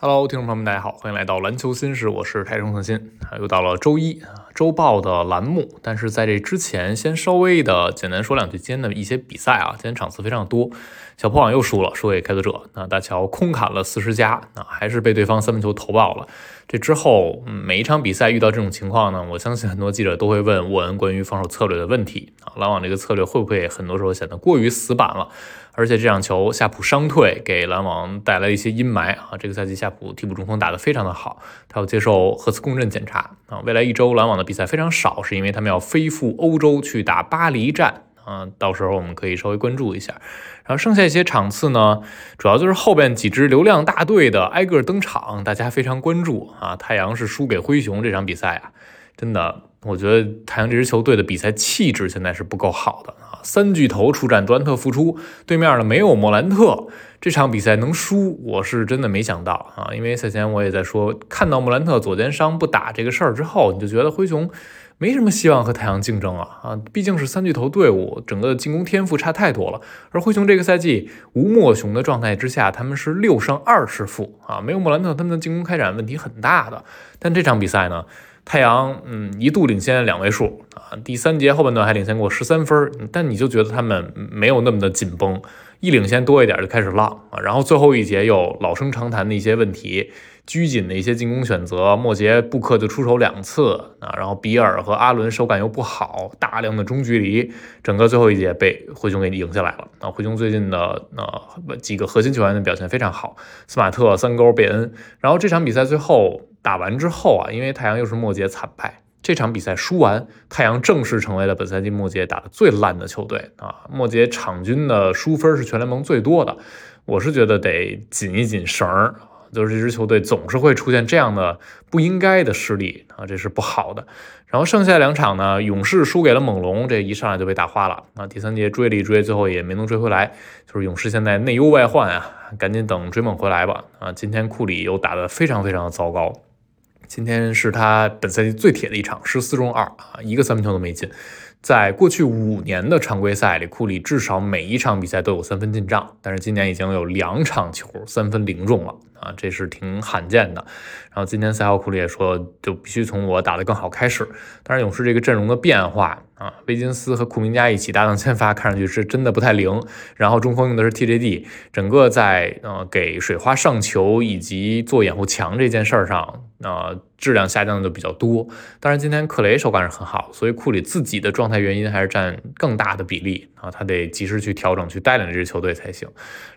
Hello，听众朋友们，大家好，欢迎来到篮球新事，我是台中恒新啊，又到了周一，周报的栏目。但是在这之前，先稍微的简单说两句今天的一些比赛啊，今天场次非常多，小破网又输了，输给开拓者，那大乔空砍了四十加，那还是被对方三分球投爆了。这之后，每一场比赛遇到这种情况呢，我相信很多记者都会问沃恩关于防守策略的问题啊，篮网这个策略会不会很多时候显得过于死板了？而且这场球夏普伤退，给篮网带来一些阴霾啊。这个赛季夏普替补中锋打得非常的好，他要接受核磁共振检查啊。未来一周篮网的比赛非常少，是因为他们要飞赴欧洲去打巴黎站啊。到时候我们可以稍微关注一下。然后剩下一些场次呢，主要就是后边几支流量大队的挨个登场，大家非常关注啊。太阳是输给灰熊这场比赛啊，真的。我觉得太阳这支球队的比赛气质现在是不够好的啊！三巨头出战，杜兰特复出，对面呢没有莫兰特，这场比赛能输，我是真的没想到啊！因为赛前我也在说，看到莫兰特左肩伤不打这个事儿之后，你就觉得灰熊没什么希望和太阳竞争啊啊！毕竟是三巨头队伍，整个进攻天赋差太多了。而灰熊这个赛季无莫雄的状态之下，他们是六胜二十负啊，没有莫兰特，他们的进攻开展问题很大的。但这场比赛呢？太阳，嗯，一度领先两位数啊，第三节后半段还领先过十三分，但你就觉得他们没有那么的紧绷，一领先多一点就开始浪啊，然后最后一节又老生常谈的一些问题，拘谨的一些进攻选择，末节布克就出手两次啊，然后比尔和阿伦手感又不好，大量的中距离，整个最后一节被灰熊给赢下来了啊，灰熊最近的呃几个核心球员的表现非常好，斯马特、三勾、贝恩，然后这场比赛最后。打完之后啊，因为太阳又是末节惨败，这场比赛输完，太阳正式成为了本赛季末节打的最烂的球队啊！末节场均的输分是全联盟最多的，我是觉得得紧一紧绳儿，就是这支球队总是会出现这样的不应该的失利啊，这是不好的。然后剩下两场呢，勇士输给了猛龙，这一上来就被打花了啊！第三节追了一追，最后也没能追回来，就是勇士现在内忧外患啊，赶紧等追梦回来吧啊！今天库里又打得非常非常的糟糕。今天是他本赛季最铁的一场，十四中二啊，一个三分球都没进。在过去五年的常规赛里，库里至少每一场比赛都有三分进账，但是今年已经有两场球三分零中了啊，这是挺罕见的。然后今天赛后库里也说，就必须从我打得更好开始。当然，勇士这个阵容的变化。啊，威金斯和库明加一起搭档先发，看上去是真的不太灵。然后中锋用的是 TJD，整个在呃给水花上球以及做掩护墙这件事儿上，呃质量下降的就比较多。当然今天克雷手感是很好，所以库里自己的状态原因还是占更大的比例啊，他得及时去调整，去带领这支球队才行。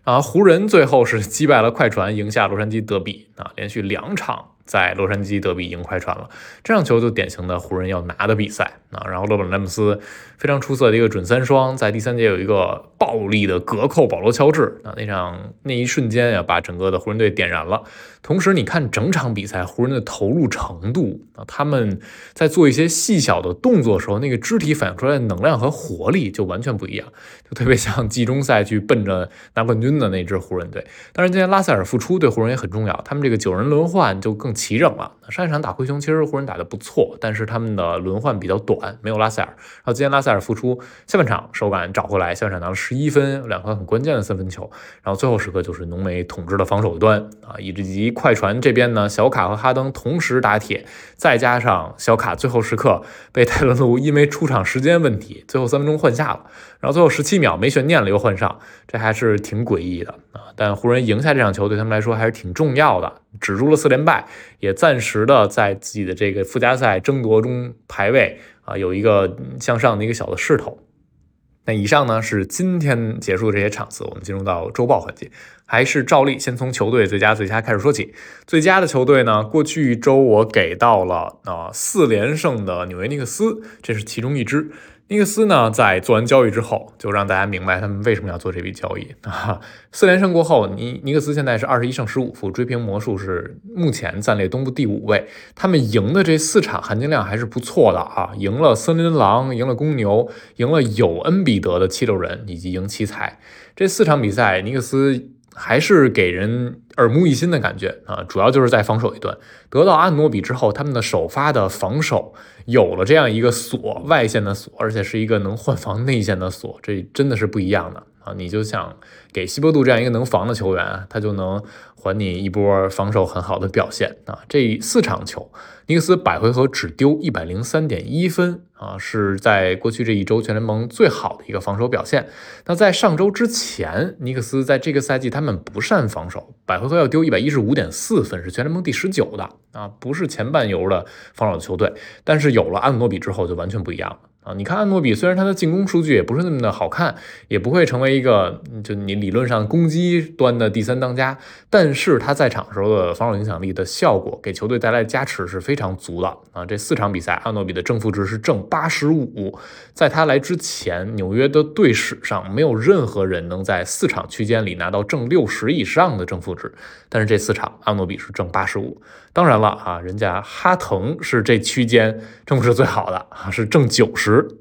啊，湖人最后是击败了快船，赢下洛杉矶德比啊，连续两场。在洛杉矶德比赢快船了，这场球就典型的湖人要拿的比赛啊。然后勒布朗詹姆斯非常出色的一个准三双，在第三节有一个暴力的隔扣保罗乔治啊，那场那一瞬间呀，把整个的湖人队点燃了。同时，你看整场比赛湖人的投入程度啊，他们在做一些细小的动作时候，那个肢体反映出来的能量和活力就完全不一样，就特别像季中赛去奔着拿冠军的那支湖人队。当然，今天拉塞尔复出对湖人也很重要，他们这个九人轮换就更齐整了。上一场打灰熊，其实湖人打得不错，但是他们的轮换比较短，没有拉塞尔。然后今天拉塞尔复出，下半场手感找回来，下半场拿了十一分，两颗很关键的三分球。然后最后时刻就是浓眉统治了防守端啊，以及快船这边呢，小卡和哈登同时打铁，再加上小卡最后时刻被泰伦卢因为出场时间问题，最后三分钟换下了。然后最后十七秒没悬念了又换上，这还是挺诡异的啊。但湖人赢下这场球对他们来说还是挺重要的，止住了四连败，也暂时的在自己的这个附加赛争夺中排位啊有一个向上的一个小的势头。那以上呢是今天结束的这些场次，我们进入到周报环节，还是照例先从球队最佳最佳开始说起。最佳的球队呢，过去一周我给到了啊四连胜的纽约尼克斯，这是其中一支。尼克斯呢，在做完交易之后，就让大家明白他们为什么要做这笔交易 啊。四连胜过后，尼尼克斯现在是二十一胜十五负，追平魔术是目前暂列东部第五位。他们赢的这四场含金量还是不错的啊，赢了森林狼，赢了公牛，赢了有恩比德的七六人，以及赢奇才。这四场比赛，尼克斯。还是给人耳目一新的感觉啊，主要就是在防守一段，得到阿诺比之后，他们的首发的防守有了这样一个锁，外线的锁，而且是一个能换防内线的锁，这真的是不一样的。啊，你就想给西伯杜这样一个能防的球员，他就能还你一波防守很好的表现啊。这四场球，尼克斯百回合只丢一百零三点一分啊，是在过去这一周全联盟最好的一个防守表现。那在上周之前，尼克斯在这个赛季他们不善防守，百回合要丢一百一十五点四分，是全联盟第十九的啊，不是前半游的防守球队。但是有了阿努诺比之后，就完全不一样了。啊，你看阿诺比，虽然他的进攻数据也不是那么的好看，也不会成为一个就你理论上攻击端的第三当家，但是他在场时候的防守影响力的效果，给球队带来的加持是非常足的啊。这四场比赛，阿诺比的正负值是正八十五，在他来之前，纽约的队史上没有任何人能在四场区间里拿到正六十以上的正负值，但是这四场阿诺比是正八十五。当然了啊，人家哈腾是这区间正负值最好的啊，是正九十。时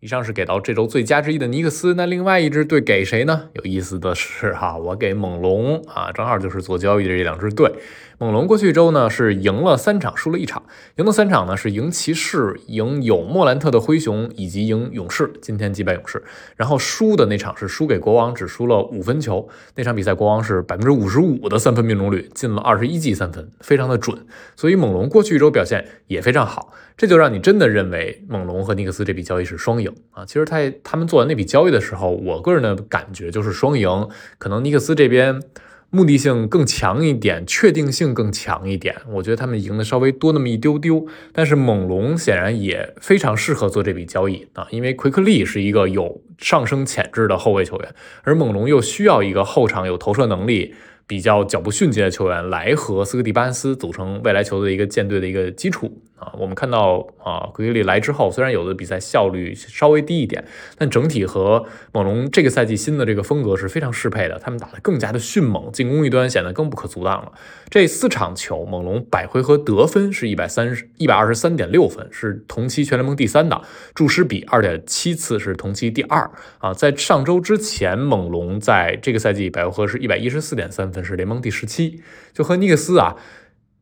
以上是给到这周最佳之一的尼克斯，那另外一支队给谁呢？有意思的是哈，我给猛龙啊，正好就是做交易的这两支队。猛龙过去一周呢是赢了三场，输了一场。赢的三场呢是赢骑士、赢有莫兰特的灰熊以及赢勇士。今天击败勇士，然后输的那场是输给国王，只输了五分球。那场比赛国王是百分之五十五的三分命中率，进了二十一记三分，非常的准。所以猛龙过去一周表现也非常好，这就让你真的认为猛龙和尼克斯这笔交易是双赢啊。其实他他们做完那笔交易的时候，我个人的感觉就是双赢，可能尼克斯这边。目的性更强一点，确定性更强一点，我觉得他们赢的稍微多那么一丢丢。但是猛龙显然也非常适合做这笔交易啊，因为奎克利是一个有上升潜质的后卫球员，而猛龙又需要一个后场有投射能力。比较脚步迅捷的球员来和斯科蒂·巴恩斯组成未来球队一个舰队的一个基础啊。我们看到啊，奎克利来之后，虽然有的比赛效率稍微低一点，但整体和猛龙这个赛季新的这个风格是非常适配的。他们打得更加的迅猛，进攻一端显得更不可阻挡了。这四场球，猛龙百回合得分是一百三十一百二十三点六分，是同期全联盟第三的，注失比二点七次是同期第二啊。在上周之前，猛龙在这个赛季百回合是一百一十四点三分。是联盟第十七，就和尼克斯啊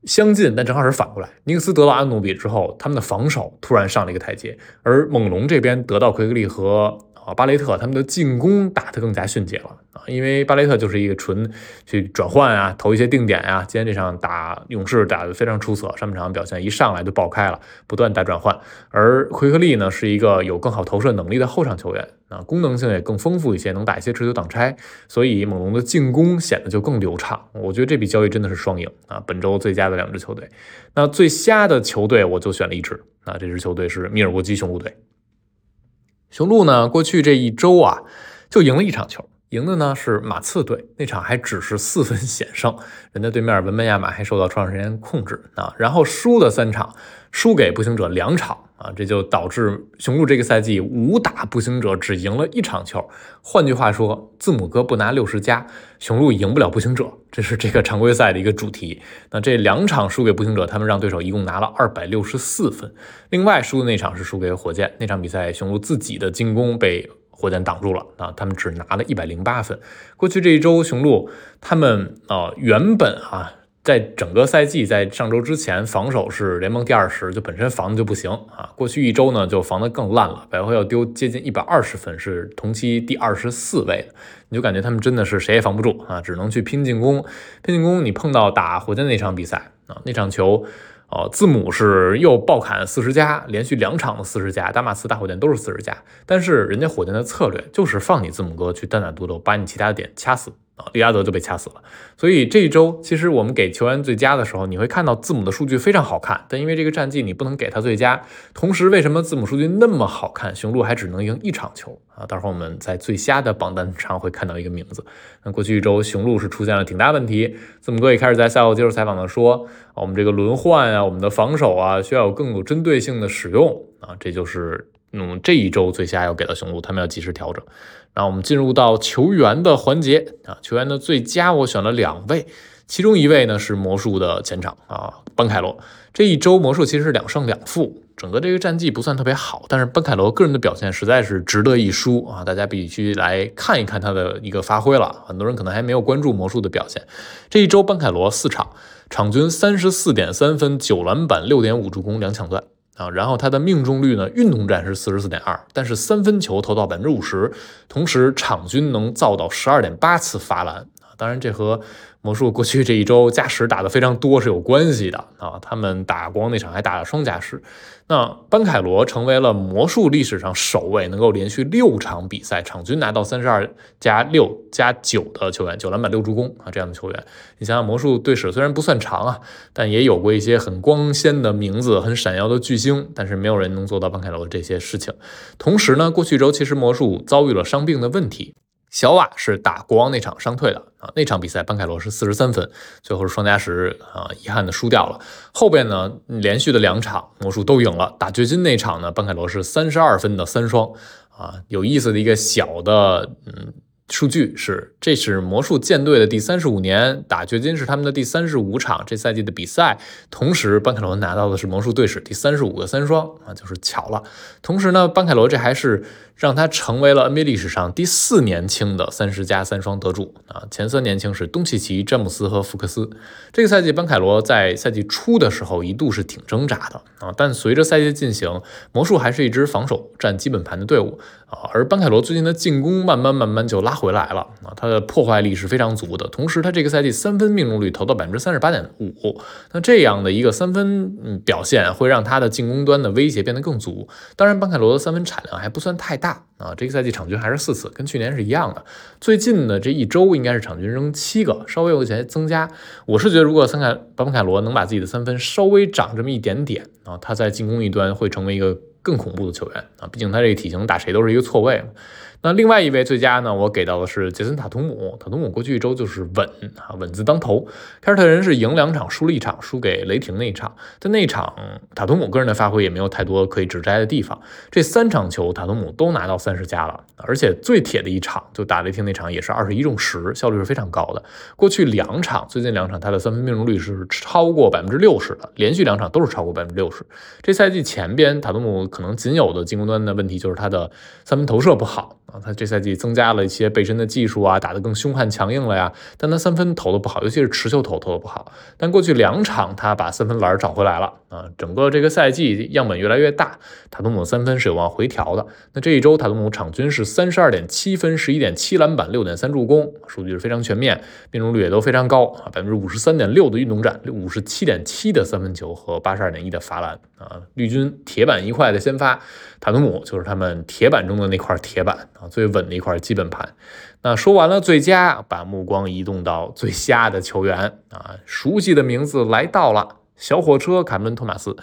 相近，但正好是反过来。尼克斯得到安努比之后，他们的防守突然上了一个台阶，而猛龙这边得到奎格利和。啊，巴雷特他们的进攻打得更加迅捷了啊，因为巴雷特就是一个纯去转换啊，投一些定点啊。今天这场打勇士打得非常出色，上半场表现一上来就爆开了，不断打转换。而奎克利呢，是一个有更好投射能力的后场球员啊，功能性也更丰富一些，能打一些持球挡拆，所以猛龙的进攻显得就更流畅。我觉得这笔交易真的是双赢啊，本周最佳的两支球队。那最瞎的球队我就选了一支啊，这支球队是密尔沃基雄鹿队。雄鹿呢，过去这一周啊，就赢了一场球，赢的呢是马刺队，那场还只是四分险胜，人家对面文班亚马还受到超长时间控制啊，然后输的三场，输给步行者两场。啊，这就导致雄鹿这个赛季五打步行者只赢了一场球。换句话说，字母哥不拿六十加，雄鹿赢不了步行者，这是这个常规赛的一个主题。那这两场输给步行者，他们让对手一共拿了二百六十四分。另外输的那场是输给火箭，那场比赛雄鹿自己的进攻被火箭挡住了啊，他们只拿了一百零八分。过去这一周，雄鹿他们啊原本啊。在整个赛季，在上周之前，防守是联盟第二十，就本身防的就不行啊。过去一周呢，就防的更烂了，百回合要丢接近一百二十分，是同期第二十四位。你就感觉他们真的是谁也防不住啊，只能去拼进攻。拼进攻，你碰到打火箭那场比赛啊，那场球，哦，字母是又爆砍四十加，连续两场的四十加，打马刺、打火箭都是四十加。但是人家火箭的策略就是放你字母哥去单打独斗，把你其他的点掐死。啊，利拉德就被掐死了。所以这一周，其实我们给球员最佳的时候，你会看到字母的数据非常好看。但因为这个战绩，你不能给他最佳。同时，为什么字母数据那么好看，雄鹿还只能赢一场球啊？待会儿我们在最瞎的榜单上会看到一个名字。那过去一周，雄鹿是出现了挺大问题。字母哥也开始在赛后接受采访的说，我们这个轮换啊，我们的防守啊，需要有更有针对性的使用啊。这就是嗯这一周最瞎要给到雄鹿，他们要及时调整。那我们进入到球员的环节啊，球员的最佳我选了两位，其中一位呢是魔术的前场啊，班凯罗。这一周魔术其实是两胜两负，整个这个战绩不算特别好，但是班凯罗个人的表现实在是值得一输啊，大家必须来看一看他的一个发挥了。很多人可能还没有关注魔术的表现，这一周班凯罗四场，场均三十四点三分、九篮板、六点五助攻、两抢断。啊，然后他的命中率呢，运动战是四十四点二，但是三分球投到百分之五十，同时场均能造到十二点八次罚篮。当然，这和魔术过去这一周加时打的非常多是有关系的啊。他们打光那场还打了双加时。那班凯罗成为了魔术历史上首位能够连续六场比赛场均拿到三十二加六加九的球员，九篮板六助攻啊这样的球员。你想想，魔术队史虽然不算长啊，但也有过一些很光鲜的名字、很闪耀的巨星，但是没有人能做到班凯罗的这些事情。同时呢，过去周其实魔术遭遇了伤病的问题。小瓦是打国王那场伤退的啊，那场比赛班凯罗是四十三分，最后是双加时啊，遗憾的输掉了。后边呢，连续的两场魔术都赢了，打掘金那场呢，班凯罗是三十二分的三双啊，有意思的一个小的嗯。数据是，这是魔术舰队的第三十五年，打掘金是他们的第三十五场这赛季的比赛。同时，班凯罗拿到的是魔术队史第三十五个三双啊，就是巧了。同时呢，班凯罗这还是让他成为了 NBA 历史上第四年轻的三十加三双得主啊。前三年轻是东契奇、詹姆斯和福克斯。这个赛季，班凯罗在赛季初的时候一度是挺挣扎的啊，但随着赛季进行，魔术还是一支防守占基本盘的队伍啊，而班凯罗最近的进攻慢慢慢慢就拉。回来了啊，他的破坏力是非常足的。同时，他这个赛季三分命中率投到百分之三十八点五，那这样的一个三分表现，会让他的进攻端的威胁变得更足。当然，班凯罗的三分产量还不算太大啊，这个赛季场均还是四次，跟去年是一样的。最近的这一周应该是场均扔七个，稍微有些增加。我是觉得，如果三凯班凯罗能把自己的三分稍微涨这么一点点啊，他在进攻一端会成为一个更恐怖的球员啊，毕竟他这个体型打谁都是一个错位嘛。那另外一位最佳呢？我给到的是杰森塔图姆。塔图姆过去一周就是稳啊，稳字当头。凯尔特人是赢两场，输了一场，输给雷霆那一场。在那场，塔图姆个人的发挥也没有太多可以指摘的地方。这三场球，塔图姆都拿到三十加了，而且最铁的一场就打雷霆那场也是二十一中十，效率是非常高的。过去两场，最近两场他的三分命中率是超过百分之六十的，连续两场都是超过百分之六十。这赛季前边，塔图姆可能仅有的进攻端的问题就是他的三分投射不好。他这赛季增加了一些背身的技术啊，打得更凶悍强硬了呀。但他三分投的不好，尤其是持球投投的不好。但过去两场他把三分篮找回来了啊。整个这个赛季样本越来越大，塔图姆三分是有望回调的。那这一周塔图姆场均是三十二点七分，十一点七篮板，六点三助攻，数据是非常全面，命中率也都非常高啊，百分之五十三点六的运动战，五十七点七的三分球和八十二点一的罚篮啊。绿军铁板一块的先发塔图姆就是他们铁板中的那块铁板。最稳的一块基本盘。那说完了最佳，把目光移动到最瞎的球员啊，熟悉的名字来到了，小火车坎门托马斯。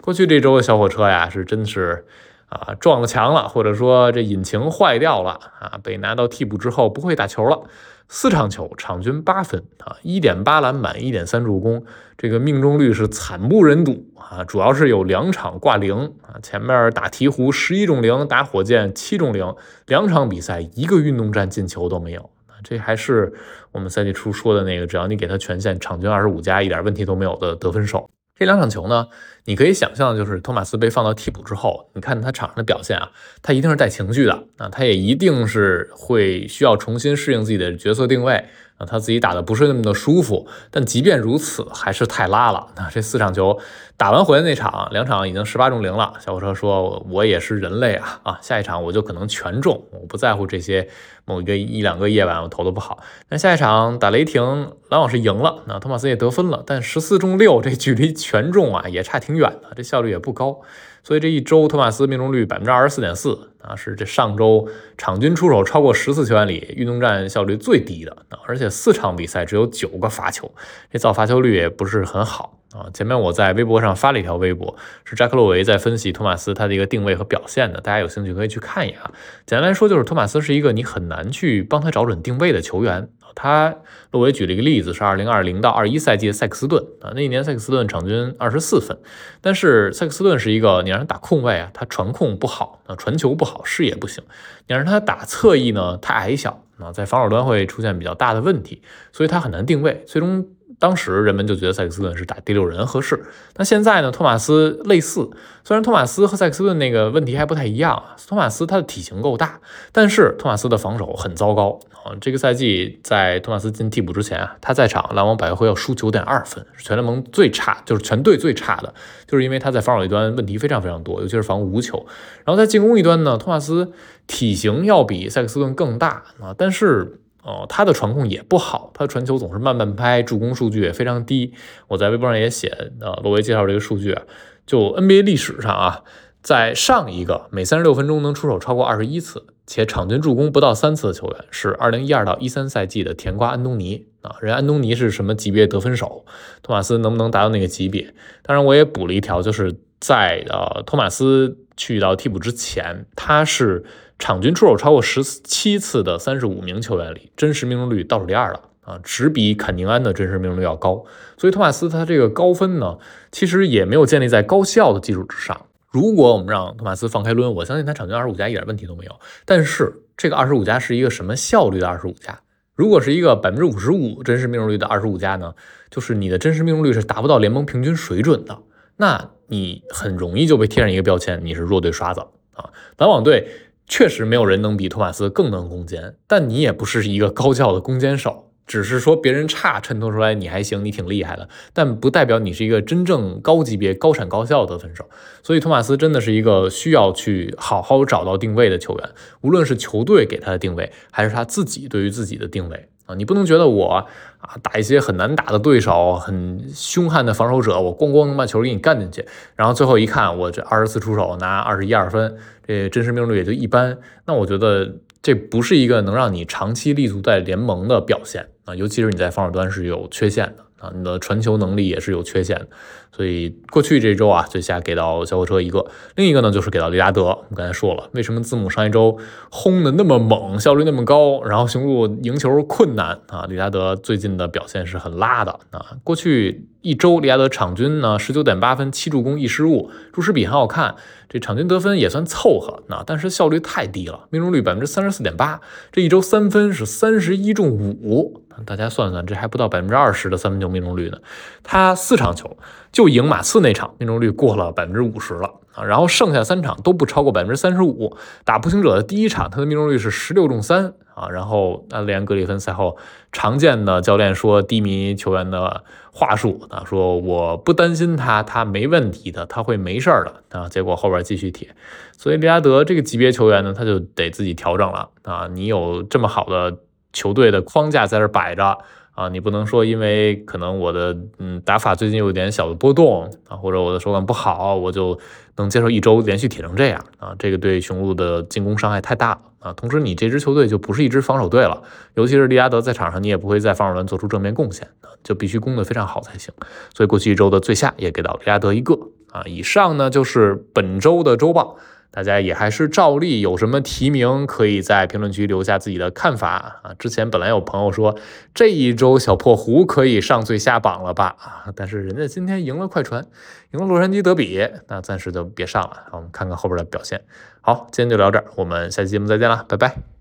过去这周的小火车呀，是真是啊撞了墙了，或者说这引擎坏掉了啊，被拿到替补之后不会打球了。四场球，场均八分啊，一点八篮板，一点三助攻，这个命中率是惨不忍睹啊！主要是有两场挂零啊，前面打鹈鹕十一中零，打火箭七中零，两场比赛一个运动战进球都没有啊！这还是我们赛季初说的那个，只要你给他权限，场均二十五加，一点问题都没有的得分手。这两场球呢，你可以想象，就是托马斯被放到替补之后，你看他场上的表现啊，他一定是带情绪的啊，他也一定是会需要重新适应自己的角色定位。啊，他自己打的不是那么的舒服，但即便如此，还是太拉了。那这四场球打完回来那场，两场已经十八中零了。小火车说：“我也是人类啊啊，下一场我就可能全中，我不在乎这些某一个一两个夜晚我投的不好。那下一场打雷霆，篮网是赢了，那托马斯也得分了，但十四中六，这距离全中啊也差挺远的，这效率也不高。”所以这一周，托马斯命中率百分之二十四点四啊，是这上周场均出手超过十次球员里运动战效率最低的啊，而且四场比赛只有九个罚球，这造罚球率也不是很好啊。前面我在微博上发了一条微博，是扎克洛维在分析托马斯他的一个定位和表现的，大家有兴趣可以去看一眼啊。简单来说，就是托马斯是一个你很难去帮他找准定位的球员。他洛维举了一个例子，是二零二零到二一赛季的塞克斯顿啊，那一年塞克斯顿场均二十四分，但是塞克斯顿是一个你让他打控卫啊，他传控不好啊，传球不好，视野不行，你让他打侧翼呢，太矮小啊，在防守端会出现比较大的问题，所以他很难定位，最终当时人们就觉得塞克斯顿是打第六人合适。那现在呢，托马斯类似，虽然托马斯和塞克斯顿那个问题还不太一样啊，托马斯他的体型够大，但是托马斯的防守很糟糕啊。这个赛季在托马斯进替补之前啊，他在场篮网百回合要输九点二分，全联盟最差，就是全队最差的，就是因为他在防守一端问题非常非常多，尤其是防无球。然后在进攻一端呢，托马斯体型要比塞克斯顿更大啊，但是。哦，他的传控也不好，他的传球总是慢半拍，助攻数据也非常低。我在微博上也写，呃，罗维介绍这个数据啊，就 NBA 历史上啊，在上一个每三十六分钟能出手超过二十一次，且场均助攻不到三次的球员是二零一二到一三赛季的甜瓜安东尼啊。人安东尼是什么级别得分手？托马斯能不能达到那个级别？当然，我也补了一条，就是在呃托马斯去到替补之前，他是。场均出手超过十七次的三十五名球员里，真实命中率倒数第二了啊，只比坎宁安的真实命中率要高。所以托马斯他这个高分呢，其实也没有建立在高效的基础之上。如果我们让托马斯放开抡，我相信他场均二十五加一点问题都没有。但是这个二十五加是一个什么效率的二十五加？如果是一个百分之五十五真实命中率的二十五加呢？就是你的真实命中率是达不到联盟平均水准的，那你很容易就被贴上一个标签，你是弱队刷子啊。篮网队。确实没有人能比托马斯更能攻坚，但你也不是一个高效的攻坚手，只是说别人差衬托出来你还行，你挺厉害的，但不代表你是一个真正高级别、高产高效的得分手。所以托马斯真的是一个需要去好好找到定位的球员，无论是球队给他的定位，还是他自己对于自己的定位。啊，你不能觉得我啊打一些很难打的对手，很凶悍的防守者，我咣咣能把球给你干进去，然后最后一看，我这二十次出手拿二十一二分，这真实命中率也就一般。那我觉得这不是一个能让你长期立足在联盟的表现啊，尤其是你在防守端是有缺陷的。啊，你的传球能力也是有缺陷的，所以过去这周啊，最下给到小火车一个，另一个呢就是给到利拉德。我们刚才说了，为什么字母上一周轰的那么猛，效率那么高，然后雄鹿赢球困难啊？利拉德最近的表现是很拉的啊。过去一周利拉德场均呢十九点八分，七助攻一失误，注释比很好看，这场均得分也算凑合啊，但是效率太低了，命中率百分之三十四点八，这一周三分是三十一中五。大家算算，这还不到百分之二十的三分球命中率呢。他四场球就赢马刺那场，命中率过了百分之五十了啊。然后剩下三场都不超过百分之三十五。打步行者的第一场，他的命中率是十六中三啊。然后安联格里芬赛后常见的教练说低迷球员的话术啊，说我不担心他，他没问题的，他会没事儿的啊。结果后边继续铁，所以利拉德这个级别球员呢，他就得自己调整了啊。你有这么好的。球队的框架在这摆着啊，你不能说因为可能我的嗯打法最近有点小的波动啊，或者我的手感不好，我就能接受一周连续铁成这样啊，这个对雄鹿的进攻伤害太大了啊。同时，你这支球队就不是一支防守队了，尤其是利拉德在场上，你也不会在防守端做出正面贡献啊，就必须攻得非常好才行。所以过去一周的最下也给到利拉德一个啊。以上呢就是本周的周报。大家也还是照例有什么提名，可以在评论区留下自己的看法啊。之前本来有朋友说这一周小破壶可以上最下榜了吧啊，但是人家今天赢了快船，赢了洛杉矶德比，那暂时就别上了。我们看看后边的表现。好，今天就聊这儿，我们下期节目再见了，拜拜。